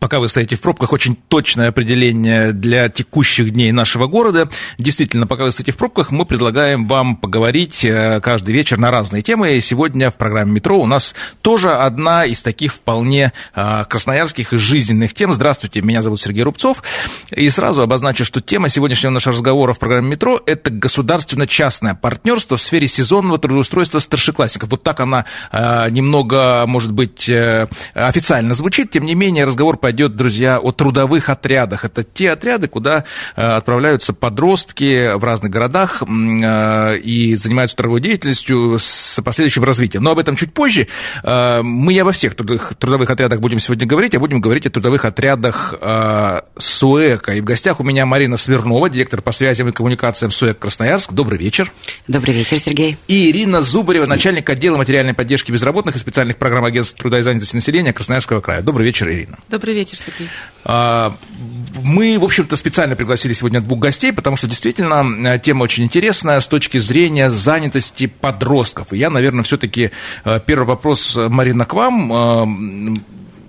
Пока вы стоите в пробках, очень точное определение для текущих дней нашего города. Действительно, пока вы стоите в пробках, мы предлагаем вам поговорить э, каждый вечер на разные темы. И сегодня в программе «Метро» у нас тоже одна из таких вполне э, красноярских и жизненных тем. Здравствуйте, меня зовут Сергей Рубцов. И сразу обозначу, что тема сегодняшнего нашего разговора в программе «Метро» – это государственно-частное партнерство в сфере сезонного трудоустройства старшеклассников. Вот так она э, немного, может быть, официально звучит, тем не менее разговор пойдет, друзья, о трудовых отрядах. Это те отряды, куда э, отправляются подростки в разных городах э, и занимаются трудовой деятельностью с последующим развитием. Но об этом чуть позже. Э, мы не обо всех трудовых, трудовых отрядах будем сегодня говорить, а будем говорить о трудовых отрядах СУЭКа. И в гостях у меня Марина Смирнова, директор по связям и коммуникациям СУЭК Красноярск. Добрый вечер. Добрый вечер, Сергей. И Ирина Зубарева, начальник отдела материальной поддержки безработных и специальных программ агентства труда и занятости населения Красноярского края. Добрый вечер, Ирина. Добрый вечер, Сергей. А, мы, в общем-то, специально пригласили сегодня двух гостей, потому что действительно э, тема очень интересная с точки зрения занятости подростков. И я, наверное, все-таки э, первый вопрос, Марина, к вам э,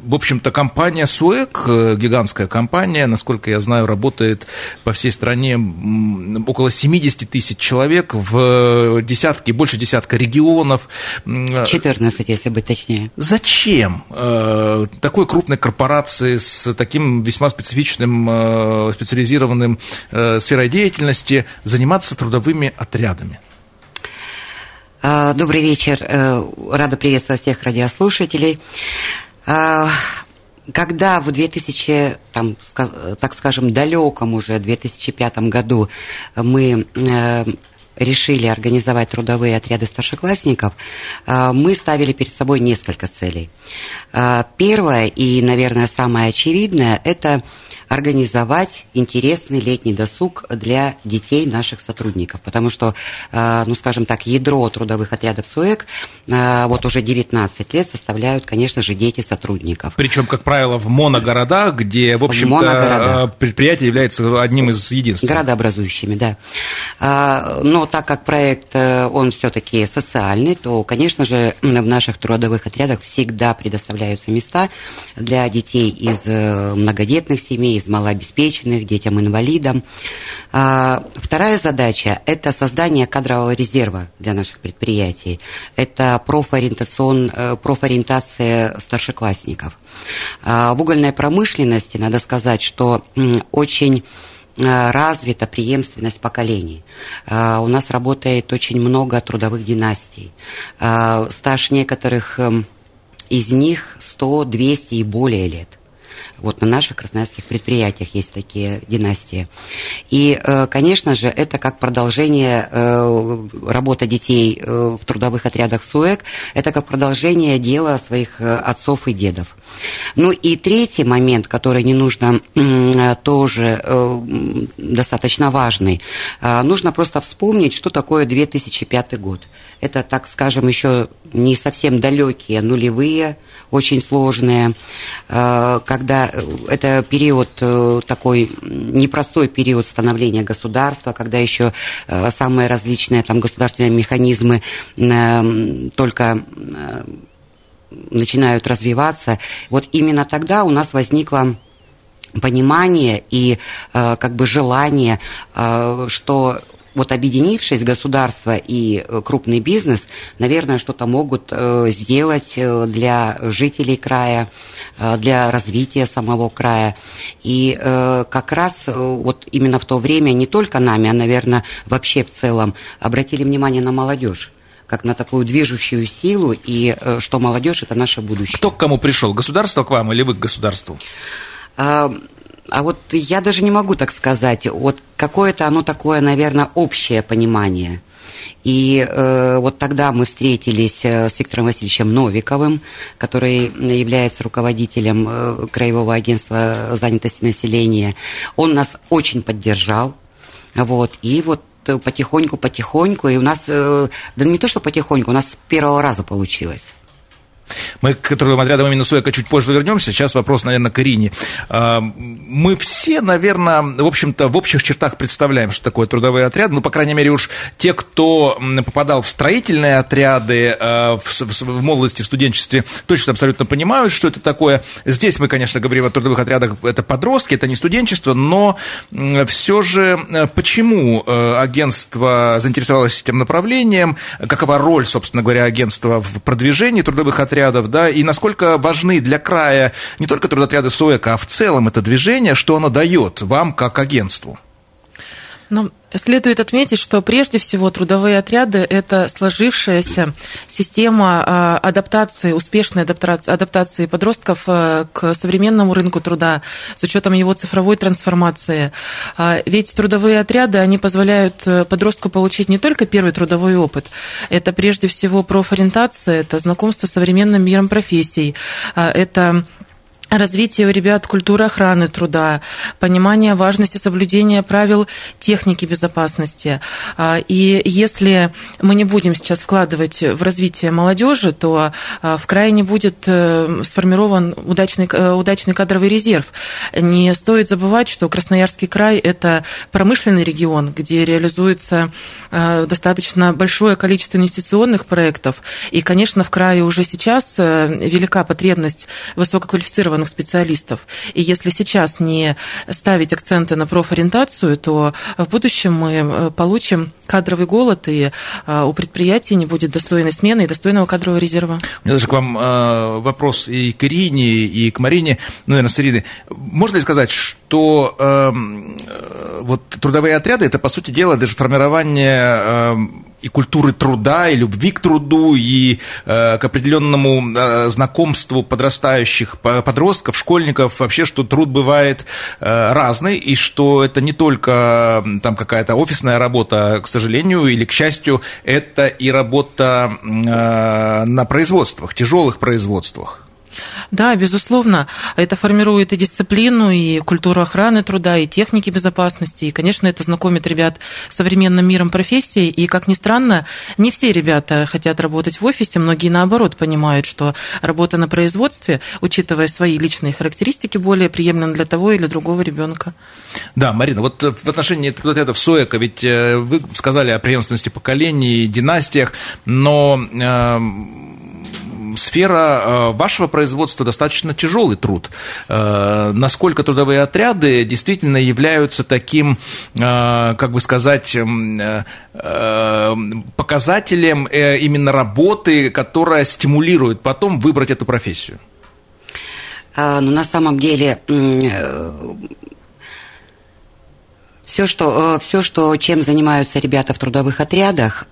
в общем-то, компания СУЭК, э, гигантская компания, насколько я знаю, работает по всей стране около 70 тысяч человек в десятки, больше десятка регионов. 14, если быть точнее. Зачем э, такой крупной корпорации с таким весьма специфичным, э, специализированным сферой деятельности заниматься трудовыми отрядами? А, добрый вечер. Рада приветствовать всех радиослушателей. А, когда в 2000, там, так скажем, далеком уже 2005 году мы э, решили организовать трудовые отряды старшеклассников, э, мы ставили перед собой несколько целей. Э, первое и, наверное, самое очевидное – это организовать интересный летний досуг для детей наших сотрудников. Потому что, э, ну, скажем так, ядро трудовых отрядов СУЭК э, вот уже 19 лет составляют, конечно же, дети сотрудников. Причем, как правило, в моногородах, где, в общем-то, э, предприятие является одним из единственных. Городообразующими, да. Но так как проект, он все-таки социальный, то, конечно же, в наших трудовых отрядах всегда предоставляются места для детей из многодетных семей, из малообеспеченных, детям-инвалидам. А, вторая задача – это создание кадрового резерва для наших предприятий. Это профориентацион, э, профориентация старшеклассников. А, в угольной промышленности, надо сказать, что очень э, развита преемственность поколений. А, у нас работает очень много трудовых династий. Стаж некоторых эм, из них 100, 200 и более лет. Вот на наших красноярских предприятиях есть такие династии. И, э, конечно же, это как продолжение э, работы детей э, в трудовых отрядах СУЭК, это как продолжение дела своих отцов и дедов. Ну и третий момент, который не нужно тоже достаточно важный, нужно просто вспомнить, что такое 2005 год. Это, так скажем, еще не совсем далекие нулевые, очень сложные, э, когда э, это период э, такой непростой период становления государства, когда еще самые различные там государственные механизмы только начинают развиваться. Вот именно тогда у нас возникло понимание и как бы желание, что вот объединившись, государство и э, крупный бизнес, наверное, что-то могут э, сделать э, для жителей края, для развития самого края. И как раз вот именно в то время не только нами, а, наверное, вообще в целом обратили внимание на молодежь как на такую движущую силу, и что молодежь – это наше будущее. Кто к кому пришел? Государство к вам или вы к государству? А, а вот я даже не могу так сказать. Вот какое-то оно такое, наверное, общее понимание. И э, вот тогда мы встретились э, с Виктором Васильевичем Новиковым, который является руководителем э, Краевого агентства занятости населения. Он нас очень поддержал. Вот, и вот потихоньку-потихоньку, и у нас, да не то, что потихоньку, у нас с первого раза получилось. Мы к трудовым отрядам именно Суэка чуть позже вернемся. Сейчас вопрос, наверное, к Ирине. А, мы все, наверное, в общем-то, в общих чертах представляем, что такое трудовые отряды. Ну, по крайней мере, уж те, кто попадал в строительные отряды а, в молодости, в студенчестве, точно абсолютно понимают, что это такое. Здесь мы, конечно, говорим о трудовых отрядах, это подростки, это не студенчество, но все же э, почему э, агентство заинтересовалось этим направлением, какова роль, собственно говоря, агентства в продвижении трудовых отрядов, отрядов, да, и насколько важны для края не только трудотряды СОЭКа, а в целом это движение, что оно дает вам как агентству? Ну, следует отметить, что прежде всего трудовые отряды – это сложившаяся система а, адаптации, успешной адаптации, адаптации подростков а, к современному рынку труда с учетом его цифровой трансформации. А, ведь трудовые отряды, они позволяют э, подростку получить не только первый трудовой опыт, это прежде всего профориентация, это знакомство с современным миром профессий, это развитие у ребят культуры охраны труда, понимание важности соблюдения правил техники безопасности. А, и если мы не будем сейчас вкладывать в развитие молодежи, то а, в крае не будет э, сформирован удачный, э, удачный кадровый резерв. Не стоит забывать, что Красноярский край – это промышленный регион, где реализуется э, достаточно большое количество инвестиционных проектов. И, конечно, в крае уже сейчас велика потребность высококвалифицированных квалифицированных специалистов. И если сейчас не ставить акценты на профориентацию, то в будущем мы э, получим кадровый голод, и э, у предприятий не будет достойной смены и достойного кадрового резерва. У меня даже к вам э, вопрос и к Ирине, и к Марине, ну, наверное, с Ириной. Можно ли сказать, что эм, вот трудовые отряды – это, по сути дела, даже формирование эм, и культуры труда, и любви к труду, и э, к определенному э, знакомству подрастающих подростков, школьников, вообще, что труд бывает э, разный, и что это не только там какая-то офисная работа, к сожалению, или к счастью, это и работа э, на производствах, тяжелых производствах. Да, безусловно, это формирует и дисциплину, и культуру охраны труда, и техники безопасности, и, конечно, это знакомит ребят с современным миром профессий, и, как ни странно, не все ребята хотят работать в офисе, многие, наоборот, понимают, что работа на производстве, учитывая свои личные характеристики, более приемлема для того или другого ребенка. Да, Марина, вот в отношении в СОЭКа, ведь э, вы сказали о преемственности поколений, династиях, но эм, сфера э, вашего производства достаточно тяжелый труд. Э, насколько трудовые отряды действительно являются таким, э, как бы сказать, показателем именно работы, которая стимулирует потом выбрать эту профессию? А, ну, на самом деле, все, что, все, что, чем занимаются ребята в трудовых отрядах,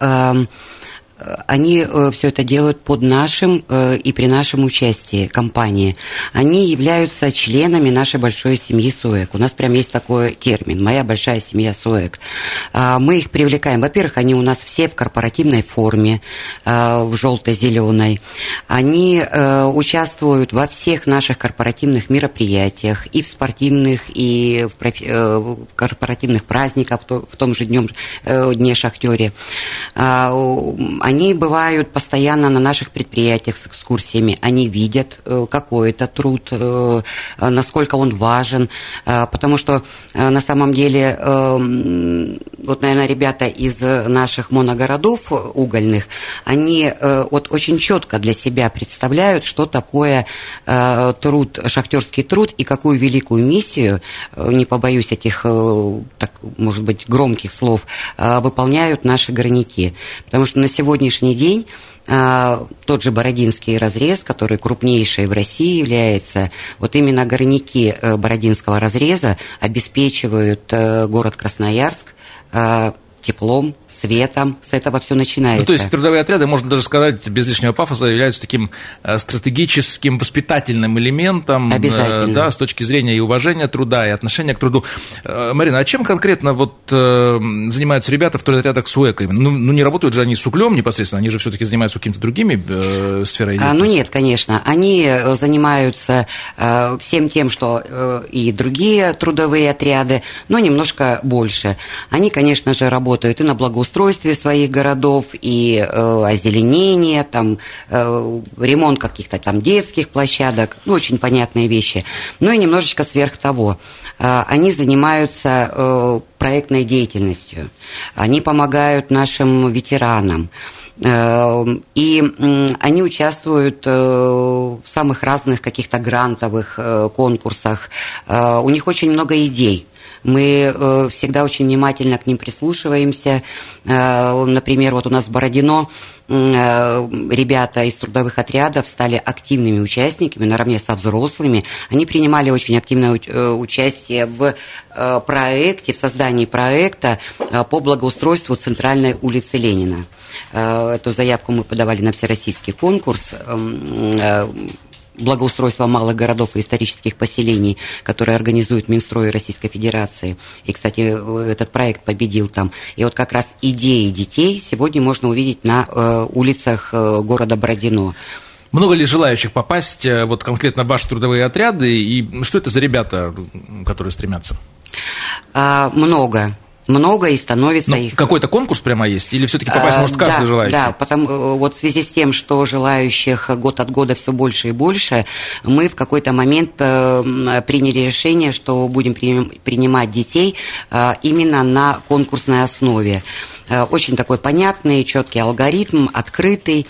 они э, все это делают под нашим э, и при нашем участии компании. Они являются членами нашей большой семьи СОЭК. У нас прям есть такой термин «Моя большая семья СОЭК». А, мы их привлекаем. Во-первых, они у нас все в корпоративной форме, э, в желто-зеленой. Они участвуют во всех наших корпоративных мероприятиях, и в спортивных, и в корпоративных праздниках, в том же днем, дне шахтере а, они бывают постоянно на наших предприятиях с экскурсиями. Они видят, э, какой это труд, э, насколько он важен. Э, потому что на самом деле, вот, наверное, ребята из наших моногородов угольных, они вот очень четко для себя представляют, что такое труд, шахтерский труд и какую великую миссию, не побоюсь этих, так, может быть, громких слов, выполняют наши горняки. Потому что на сегодня сегодняшний день а, тот же Бородинский разрез, который крупнейший в России является, вот именно горняки э, Бородинского разреза обеспечивают э, город Красноярск э, теплом, светом, с этого все начинается. Ну, то есть трудовые отряды, можно даже сказать, без лишнего пафоса, являются таким э, стратегическим воспитательным элементом, Обязательно. да, с точки зрения и уважения труда, и отношения к труду. Марина, а чем конкретно вот занимаются ребята в трудотрядах СУЭК? Ну, ну, не работают же они с углем непосредственно, они же все-таки занимаются какими-то другими э, сферой а, Ну нет, конечно, они занимаются э, всем тем, что э, и другие трудовые отряды, но немножко больше. Они, конечно же, работают и на благоустройстве своих городов, и э, озеленение, там, э, ремонт каких-то там детских площадок, ну, очень понятные вещи. Ну и немножечко сверх того. Э, они занимаются э, проектной деятельностью, они помогают нашим ветеранам. Э, и они участвуют э, в самых разных каких-то грантовых э, конкурсах. У них очень много идей. Мы всегда очень внимательно к ним прислушиваемся. Например, вот у нас в Бородино ребята из трудовых отрядов стали активными участниками наравне со взрослыми. Они принимали очень активное участие в проекте, в создании проекта по благоустройству центральной улицы Ленина. Э, эту заявку мы подавали на всероссийский конкурс эм, э, благоустройства малых городов и исторических поселений, которые организует Минстрой Российской Федерации. И, кстати, этот проект победил там. И вот как раз идеи детей сегодня можно увидеть на э, улицах города Бородино. Много ли желающих попасть вот конкретно в ваши трудовые отряды? И что это за ребята, которые стремятся? А, много много и становится Но их... Какой-то конкурс прямо есть? Или все-таки попасть а, может каждый да, желающий? Да, потому, э, вот в связи с тем, что желающих год от года все больше и больше, мы в какой-то момент э, приняли решение, что будем принимать детей именно на конкурсной основе. Очень такой понятный, четкий алгоритм, открытый.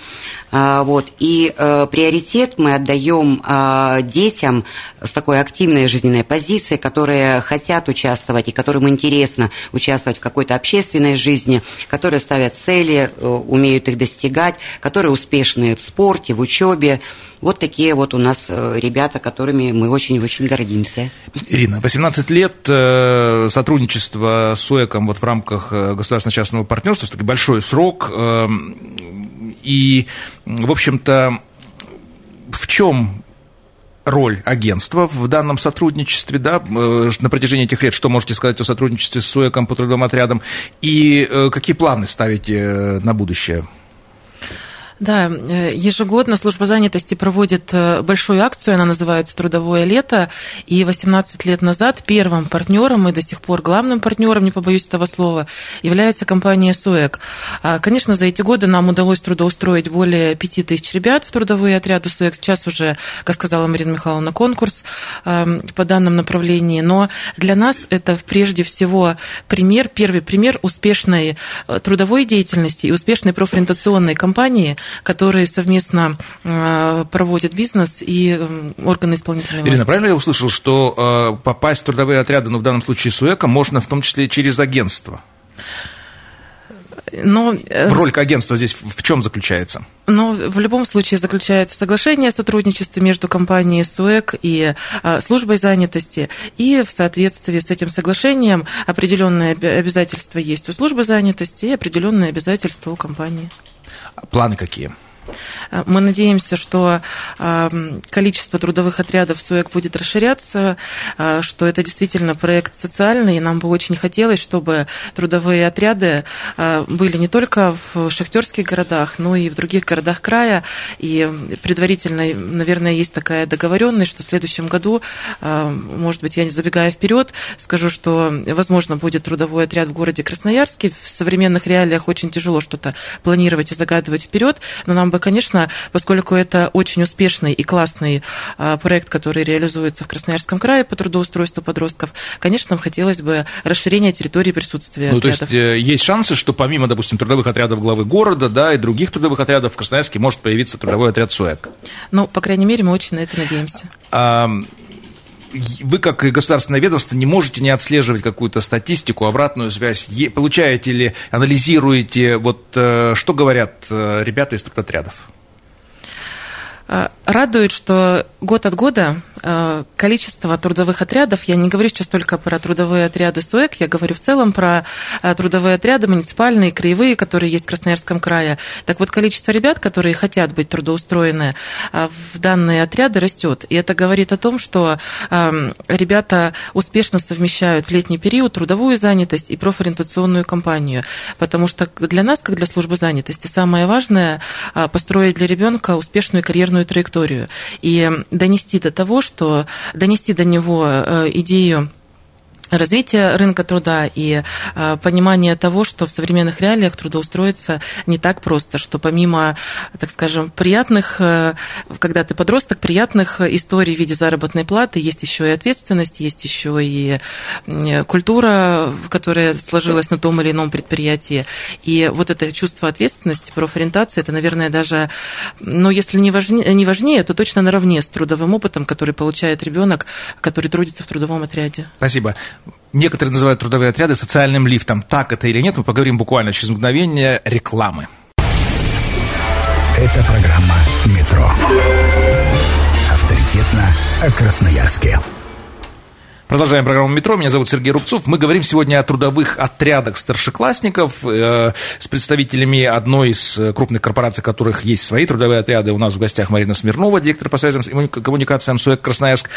А, вот. И э, приоритет мы отдаем э, детям с такой активной жизненной позицией, которые хотят участвовать и которым интересно участвовать в какой-то общественной жизни, которые ставят цели, э, умеют их достигать, которые успешны в спорте, в учебе. Вот такие вот у нас ребята, которыми мы очень-очень гордимся. Ирина, 18 лет сотрудничества с УЭКом вот в рамках государственно-частного партнерства, такой большой срок эм, и, в общем-то, в чем роль агентства в данном сотрудничестве, да, э, на протяжении этих лет, что можете сказать о сотрудничестве с СУЭКом по трудовым отрядам, и э, какие планы ставите э, на будущее? Да, э, ежегодно служба занятости проводит э, большую акцию, она называется «Трудовое лето», и 18 лет назад первым партнером и до сих пор главным партнером, не побоюсь этого слова, является компания «Суэк». А, конечно, за эти годы нам удалось трудоустроить более 5 тысяч ребят в трудовые отряды «Суэк». Сейчас уже, как сказала Марина Михайловна, конкурс эм, по данным направлении, но для нас это прежде всего пример, первый пример успешной э, трудовой деятельности и успешной профориентационной кампании – которые совместно э, проводят бизнес и э, органы исполнительной власти. Ирина, правильно я услышал, что э, попасть в трудовые отряды, ну, в данном случае СУЭКа, можно в том числе через агентство? Но, Роль агентства здесь в чем заключается? Ну, в любом случае заключается соглашение о сотрудничестве между компанией СУЭК и службой занятости, и в соответствии с этим соглашением определенные обязательства есть у службы занятости и определенные обязательства у компании. Планы какие? Мы надеемся, что эм, количество трудовых отрядов СУЭК будет расширяться, э, что это действительно проект социальный, и нам бы очень хотелось, чтобы трудовые отряды э, были не только в шахтерских городах, но и в других городах края. И предварительно, наверное, есть такая договоренность, что в следующем году, э, может быть, я не забегая вперед, скажу, что, возможно, будет трудовой отряд в городе Красноярске. В современных реалиях очень тяжело что-то планировать и загадывать вперед, но нам бы конечно, поскольку это очень успешный и классный а, проект, который реализуется в Красноярском крае по трудоустройству подростков, конечно, нам хотелось бы расширения территории присутствия ну, отрядов. То есть э, есть шансы, что помимо, допустим, трудовых отрядов главы города, да, и других трудовых отрядов в Красноярске может появиться трудовой отряд СУЭК? Ну, по крайней мере, мы очень на это надеемся. А, вы, как государственное ведомство, не можете не отслеживать какую-то статистику, обратную связь. Получаете ли, анализируете, вот э, что говорят э, ребята из трудотрядов? А, радует, что год от года э, количество трудовых отрядов, я не говорю сейчас только про трудовые отряды СУЭК, я говорю в целом про э, трудовые отряды муниципальные, краевые, которые есть в Красноярском крае. Так вот, количество ребят, которые хотят быть трудоустроены в данные отряды, растет. И это говорит о том, что эм, ребята успешно совмещают в летний период трудовую занятость и профориентационную кампанию. Потому что для нас, как для службы занятости, самое важное построить для ребенка успешную карьерную траекторию и донести до того, что донести до него э, идею развитие рынка труда и э, понимание того, что в современных реалиях трудоустроиться не так просто, что помимо, так скажем, приятных, э, когда ты подросток, приятных историй в виде заработной платы, есть еще и ответственность, есть еще и культура, которая сложилась на том или ином предприятии. И вот это чувство ответственности, профориентации, это, наверное, даже, ну, если не важнее, не важнее, то точно наравне с трудовым опытом, который получает ребенок, который трудится в трудовом отряде. Спасибо. Некоторые называют трудовые отряды социальным лифтом. Так это или нет, мы поговорим буквально через мгновение рекламы. Это программа «Метро». Авторитетно о Красноярске. Продолжаем программу «Метро». Меня зовут Сергей Рубцов. Мы говорим сегодня о трудовых отрядах старшеклассников э, с представителями одной из крупных корпораций, у которых есть свои трудовые отряды. У нас в гостях Марина Смирнова, директор по связям и коммуникациям СУЭК Красноярск.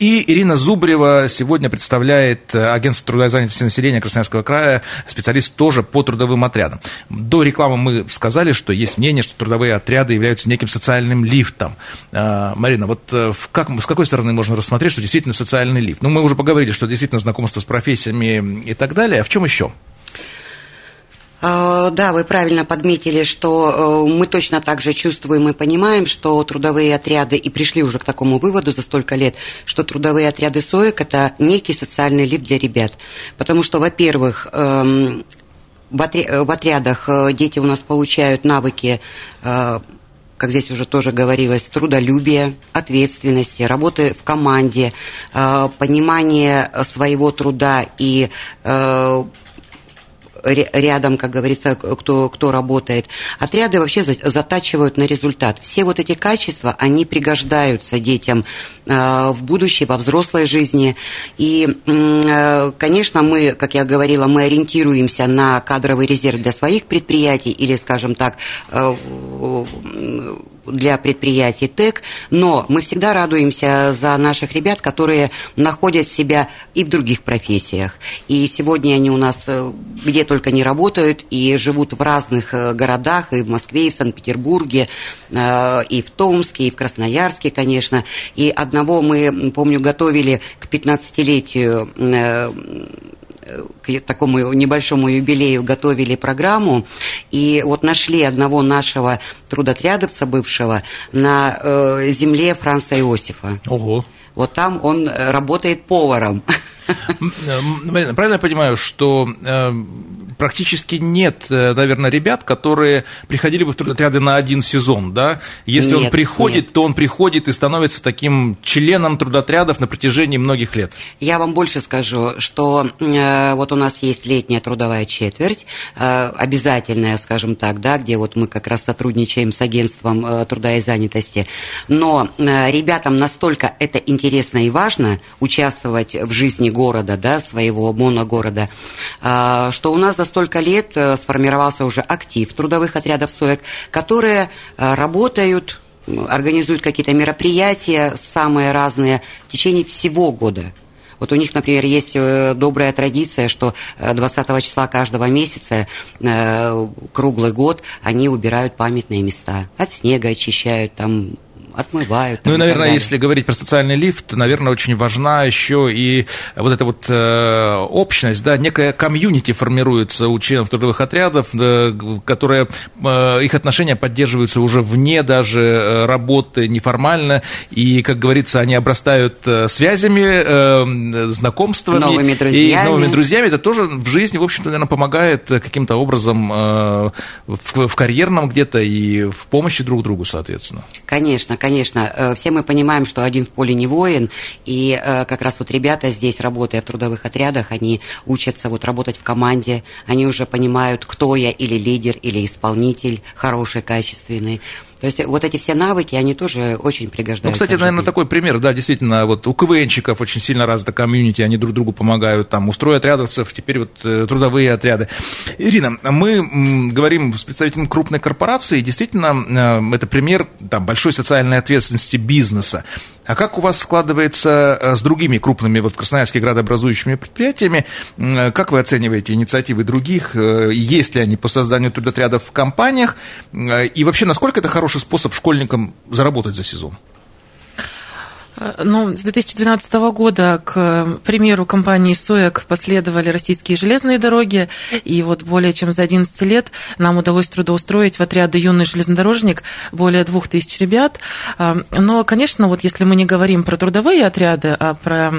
И Ирина Зубрева сегодня представляет агентство трудовой занятости населения Красноярского края, специалист тоже по трудовым отрядам. До рекламы мы сказали, что есть мнение, что трудовые отряды являются неким социальным лифтом. Э, Марина, вот э, как, с какой стороны можно рассмотреть, что действительно социальный лифт? Ну, мы уже поговорили, что действительно знакомство с профессиями и так далее. А в чем еще? А, да, вы правильно подметили, что э, мы точно так же чувствуем и понимаем, что трудовые отряды, и пришли уже к такому выводу за столько лет, что трудовые отряды СОЭК – это некий социальный лифт для ребят. Потому что, во-первых, эм, в отрядах э, дети у нас получают навыки э, как здесь уже тоже говорилось, трудолюбие, ответственности, работы в команде, э, понимание своего труда и э, рядом, как говорится, кто, кто работает. Отряды вообще затачивают на результат. Все вот эти качества, они пригождаются детям э, в будущей, во взрослой жизни. И, э, конечно, мы, как я говорила, мы ориентируемся на кадровый резерв для своих предприятий или, скажем так, э, для предприятий ТЭК, но мы всегда радуемся за наших ребят, которые находят себя и в других профессиях. И сегодня они у нас э, где только не работают и живут в разных э, городах, и в Москве, и в Санкт-Петербурге, э, и в Томске, и в Красноярске, конечно. И одного мы, помню, готовили к 15-летию к такому небольшому юбилею готовили программу, и вот нашли одного нашего трудотрядовца бывшего на э, земле Франца Иосифа. Ого. Вот там он э, работает поваром. Марина, правильно я понимаю, что э, практически нет, э, наверное, ребят, которые приходили бы в трудотряды на один сезон, да? Если нет, он приходит, нет. то он приходит и становится таким членом трудотрядов на протяжении многих лет. Я вам больше скажу, что э, вот у нас есть летняя трудовая четверть, э, обязательная, скажем так, да, где вот мы как раз сотрудничаем с агентством э, труда и занятости, но э, ребятам настолько это интересно и важно участвовать в жизни города, да, своего моногорода, э, что у нас за столько лет э, сформировался уже актив трудовых отрядов СОЭК, которые э, работают, организуют какие-то мероприятия самые разные в течение всего года. Вот у них, например, есть э, добрая традиция, что 20 числа каждого месяца, круглый год, они убирают памятные места. От снега очищают, там отмывают. Ну и, наверное, если говорить про социальный лифт, наверное, очень важна еще и вот эта вот э, общность, да, некая комьюнити формируется у членов трудовых отрядов, э, которые, э, их отношения поддерживаются уже вне даже э, работы неформально, и, как говорится, они обрастают э, связями, э, знакомствами. Новыми друзьями. И новыми друзьями. Это тоже в жизни, в общем-то, наверное, помогает каким-то образом э, в, в карьерном где-то и в помощи друг другу, соответственно. Конечно, конечно, э, все мы понимаем, что один в поле не воин, и э, как раз вот ребята здесь, работая в трудовых отрядах, они учатся вот работать в команде, они уже понимают, кто я, или лидер, или исполнитель хороший, качественный. То есть вот эти все навыки, они тоже очень пригождаются. Ну, кстати, наверное, такой пример, да, действительно, вот у КВНщиков очень сильно развита комьюнити, они друг другу помогают, там, устрой отрядовцев, теперь вот э, трудовые отряды. Ирина, мы говорим с представителем крупной корпорации, действительно, э, это пример там, большой социальной ответственности бизнеса. А как у вас складывается э, с другими крупными вот в Красноярске градообразующими предприятиями? Как вы оцениваете инициативы других? Есть ли они по созданию трудотрядов в компаниях? И вообще, насколько это хороший способ школьникам заработать за сезон? Ну, с 2012 года, к примеру компании СОЭК, последовали российские железные дороги, и вот более чем за 11 лет нам удалось трудоустроить в отряды «Юный железнодорожник» более 2000 ребят. Но, конечно, вот если мы не говорим про трудовые отряды, а про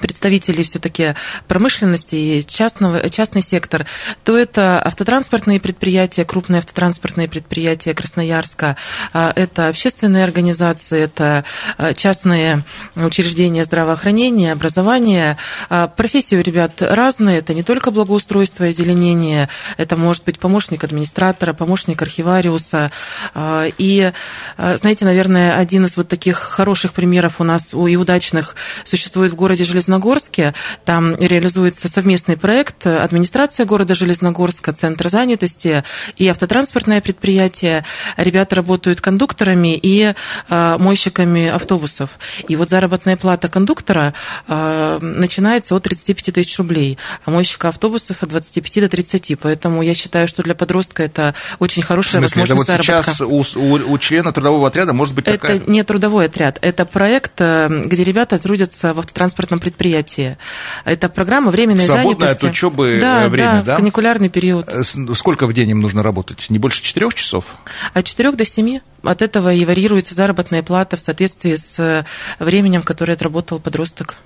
представителей все-таки промышленности и частного, частный сектор, то это автотранспортные предприятия, крупные автотранспортные предприятия Красноярска, а, это общественные организации, это а, частные учреждения здравоохранения, образования. А, профессии у ребят разные, это не только благоустройство и озеленение, это может быть помощник администратора, помощник архивариуса. И, знаете, наверное, один из вот таких хороших примеров у нас и удачных существует в городе Железногорск, Железногорске. Там реализуется совместный проект администрация города Железногорска, Центр занятости и автотранспортное предприятие. Ребята работают кондукторами и а, мойщиками автобусов. И вот заработная плата кондуктора а, начинается от 35 тысяч рублей, а мойщика автобусов от 25 до 30. Поэтому я считаю, что для подростка это очень хорошая В смысле, возможность это вот заработка. сейчас у, у, у члена трудового отряда может быть такая... Это не трудовой отряд, это проект, э, где ребята трудятся в автотранспортном предприятии предприятие. Это программа временной Свободное занятости. от учебы да, время, да? да? каникулярный период. Э, сколько в день им нужно работать? Не больше четырех часов? От четырех до семи. От этого и варьируется заработная плата в соответствии с э, временем, которое отработал подросток.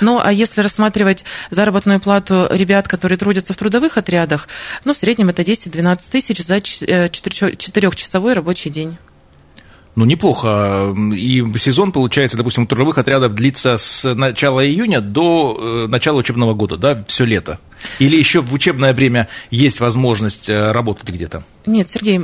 Ну, а если рассматривать заработную плату ребят, которые трудятся в трудовых отрядах, ну, в среднем это 10-12 тысяч за э, четырехчасовой рабочий день. Ну, неплохо. И сезон, получается, допустим, у трудовых отрядов длится с начала июня до э, начала учебного года, да, все лето. Или еще в учебное время есть возможность э, работать где-то? Нет, Сергей,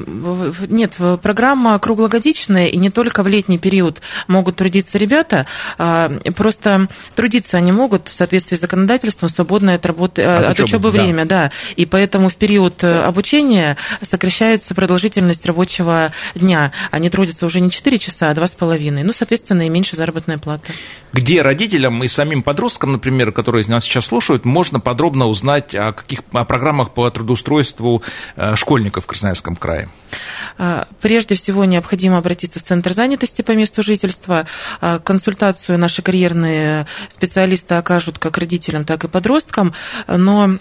нет, программа круглогодичная, и не только в летний период могут трудиться ребята, а, просто трудиться они могут в соответствии с законодательством свободное от, работы, э, от, от учебы, да. время, да. И поэтому в период э, обучения сокращается продолжительность рабочего дня. Они трудятся уже не 4 часа, а 2,5. Ну, соответственно, и меньше заработная плата. Где родителям и самим подросткам, например, которые нас сейчас слушают, можно подробно узнать о каких о программах по трудоустройству э, школьников в Красноярском крае? А, прежде всего необходимо обратиться в Центр занятости по месту жительства. А, консультацию наши карьерные специалисты окажут как родителям, так и подросткам, но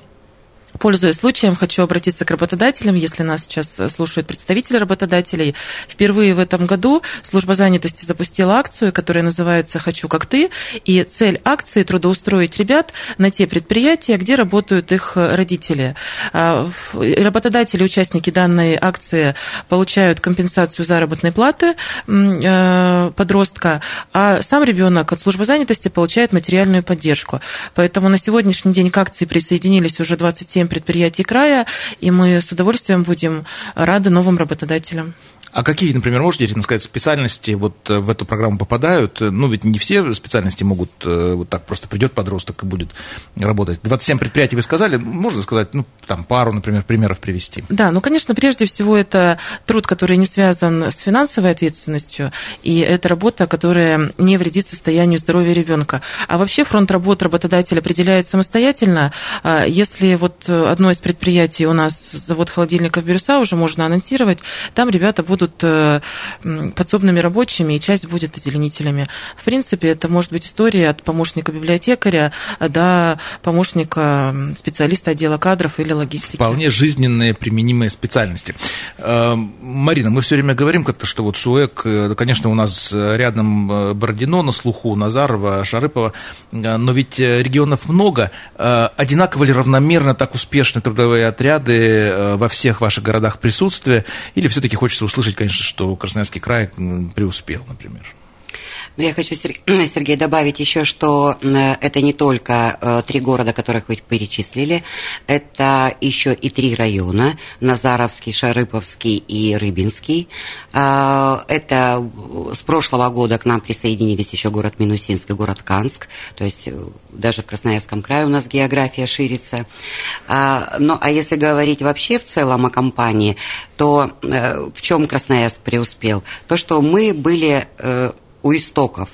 Пользуясь случаем, хочу обратиться к работодателям, если нас сейчас слушают представители работодателей. Впервые в этом году служба занятости запустила акцию, которая называется «Хочу как ты», и цель акции – трудоустроить ребят на те предприятия, где работают их родители. А, работодатели, участники данной акции получают компенсацию заработной платы э, подростка, а сам ребенок от службы занятости получает материальную поддержку. Поэтому на сегодняшний день к акции присоединились уже 27 предприятий края, и мы с удовольствием будем рады новым работодателям. А какие, например, можете сказать, специальности вот э, в эту программу попадают? Ну, ведь не все специальности могут э, вот так просто придет подросток и будет работать. 27 предприятий вы сказали, можно сказать, ну, там пару, например, примеров привести. Да, ну, конечно, прежде всего это труд, который не связан с финансовой ответственностью, и это работа, которая не вредит состоянию здоровья ребенка. А вообще фронт работ работодатель определяет самостоятельно. А если вот одно из предприятий у нас завод холодильников Бирюса уже можно анонсировать, там ребята будут будут э, подсобными рабочими, и часть будет озеленителями. В принципе, это может быть история от помощника библиотекаря до помощника специалиста отдела кадров или логистики. Вполне жизненные применимые специальности. Э, Марина, мы все время говорим как-то, что вот СУЭК, э, конечно, у нас рядом Бородино на слуху, Назарова, Шарыпова, но ведь регионов много. Одинаково ли равномерно так успешны трудовые отряды во всех ваших городах присутствия? Или все-таки хочется услышать, конечно, что Красноярский край преуспел, например? Но я хочу, Сергей, добавить еще, что э, это не только э, три города, которых вы перечислили, это еще и три района, Назаровский, Шарыповский и Рыбинский. А, это с прошлого года к нам присоединились еще город Минусинск и город Канск, то есть э, даже в Красноярском крае у нас география ширится. А, ну, а если говорить вообще в целом о компании, то в чем Красноярск преуспел? То, что мы были у истоков.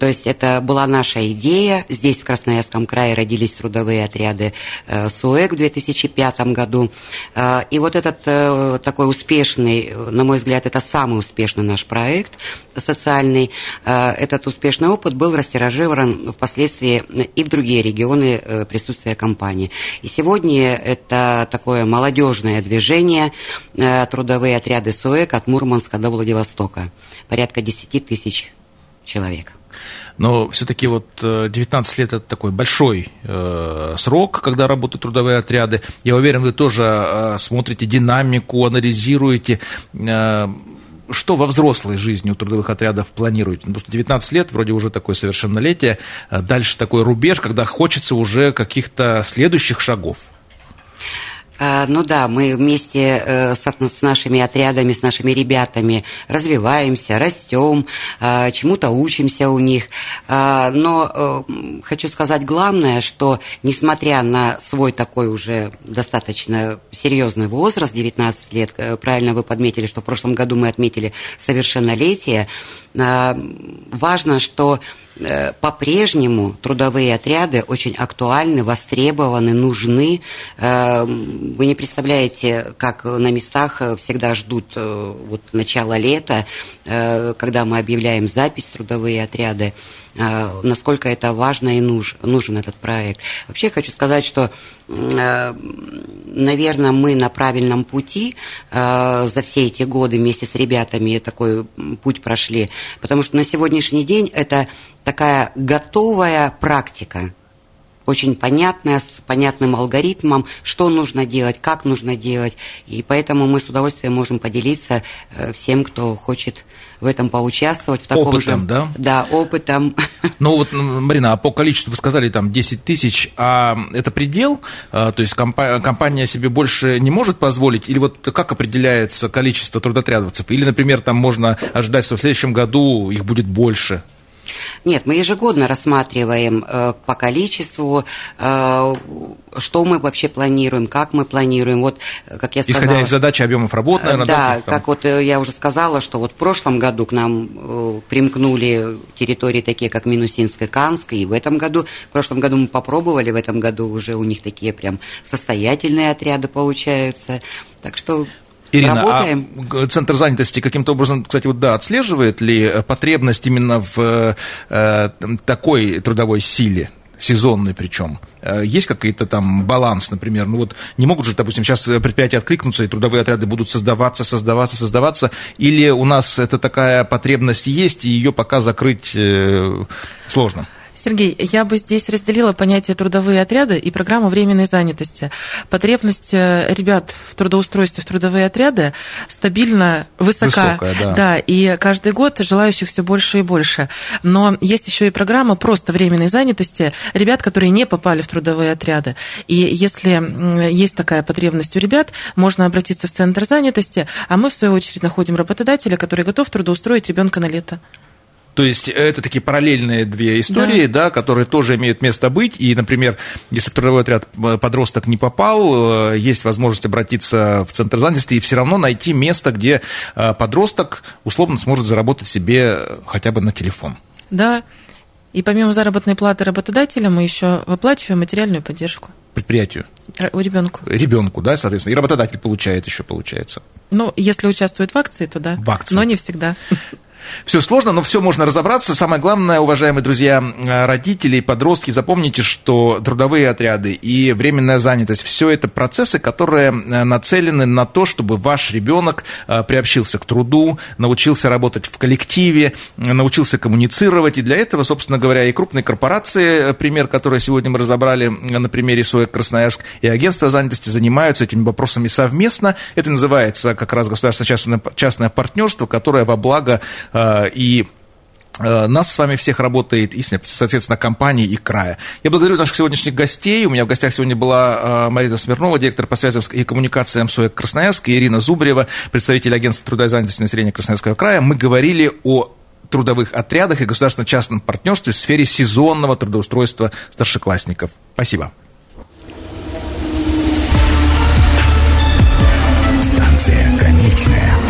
То есть это была наша идея. Здесь, в Красноярском крае, родились трудовые отряды э, СУЭК в 2005 году. Э, и вот этот э, такой успешный, на мой взгляд, это самый успешный наш проект социальный. Этот успешный опыт был растиражирован впоследствии и в другие регионы присутствия компании. И сегодня это такое молодежное движение, трудовые отряды СУЭК от Мурманска до Владивостока. Порядка 10 тысяч человек. Но все-таки вот 19 э, лет это такой большой э, срок, когда работают трудовые отряды. Я уверен, вы тоже э, смотрите динамику, анализируете. Э, что во взрослой жизни у трудовых отрядов планируете? Потому что 19 лет, вроде уже такое совершеннолетие, э, дальше такой рубеж, когда хочется уже каких-то следующих шагов. А, ну да, мы вместе э, с нашими отрядами, с нашими ребятами развиваемся, растем, а, чему-то учимся у них. А, но э, хочу сказать главное, что несмотря на свой такой уже достаточно серьезный возраст, 19 лет, э, правильно вы подметили, что в прошлом году мы отметили совершеннолетие, важно, что по-прежнему трудовые отряды очень актуальны, востребованы, нужны. Э, вы не представляете, как на местах всегда ждут э, вот начала лета, когда мы объявляем запись трудовые отряды. А, насколько это важно и нуж, нужен этот проект. Вообще хочу сказать, что, а, наверное, мы на правильном пути а, за все эти годы вместе с ребятами такой путь прошли, потому что на сегодняшний день это такая готовая практика, очень понятная, с понятным алгоритмом, что нужно делать, как нужно делать. И поэтому мы с удовольствием можем поделиться э, всем, кто хочет в этом поучаствовать. В таком опытом, же, да? Да, опытом. Ну вот, Марина, а по количеству вы сказали там 10 тысяч, а это предел? А, то есть компания себе больше не может позволить? Или вот как определяется количество трудотрядовцев? Или, например, там можно ожидать, что в следующем году их будет больше? Нет, мы ежегодно рассматриваем э, по количеству, э, что мы вообще планируем, как мы планируем. Вот, э, как я сказала, Исходя из задачи объемов работы, наверное, да? Да, как вот э, я уже сказала, что вот в прошлом году к нам э, примкнули территории такие, как Минусинск и Канск, и в этом году, в прошлом году мы попробовали, в этом году уже у них такие прям состоятельные отряды получаются. Так что Ирина, Работаем. а Центр занятости каким-то образом, кстати, вот да, отслеживает ли потребность именно в э, такой трудовой силе? сезонный причем. Э, есть какой-то там баланс, например? Ну вот не могут же, допустим, сейчас предприятия откликнуться, и трудовые отряды будут создаваться, создаваться, создаваться, или у нас это такая потребность есть, и ее пока закрыть э, сложно? Сергей, я бы здесь разделила понятие трудовые отряды и программу временной занятости. Потребность э, ребят в трудоустройстве в трудовые отряды стабильно высока. Высокая, да. да, и каждый год желающих все больше и больше. Но есть еще и программа просто временной занятости ребят, которые не попали в трудовые отряды. И если есть такая потребность у ребят, можно обратиться в центр занятости, а мы, в свою очередь, находим работодателя, который готов трудоустроить ребенка на лето. То есть это такие параллельные две истории, да. да, которые тоже имеют место быть. И, например, если в трудовой отряд э, подросток не попал, э, есть возможность обратиться в центр занятости и все равно найти место, где э, подросток условно сможет заработать себе хотя бы на телефон. Да. И помимо заработной платы работодателя мы еще выплачиваем материальную поддержку. Предприятию. У ребенку. Ребенку, да, соответственно. И работодатель получает еще, получается. Ну, если участвует в акции, то да. В акции. Но не всегда. Все сложно, но все можно разобраться. Самое главное, уважаемые друзья, родители и подростки, запомните, что трудовые отряды и временная занятость, все это процессы, которые э, нацелены на то, чтобы ваш ребенок э, приобщился к труду, научился работать в коллективе, научился коммуницировать. И для этого, собственно говоря, и крупные корпорации, э, пример, который сегодня мы разобрали на примере СОЭК Красноярск, и агентство занятости занимаются этими вопросами совместно. Это называется как раз государственно-частное частное партнерство, которое во благо Э, и Э, нас с вами всех работает и, соответственно, компании и края. Я благодарю наших сегодняшних гостей. У меня в гостях сегодня была э, Марина Смирнова, директор по связям и коммуникациям СОЭК Красноярск, и Ирина Зубрева, представитель агентства труда и занятости населения Красноярского края. Мы говорили о трудовых отрядах и государственно-частном партнерстве в сфере сезонного трудоустройства старшеклассников. Спасибо. Станция конечная.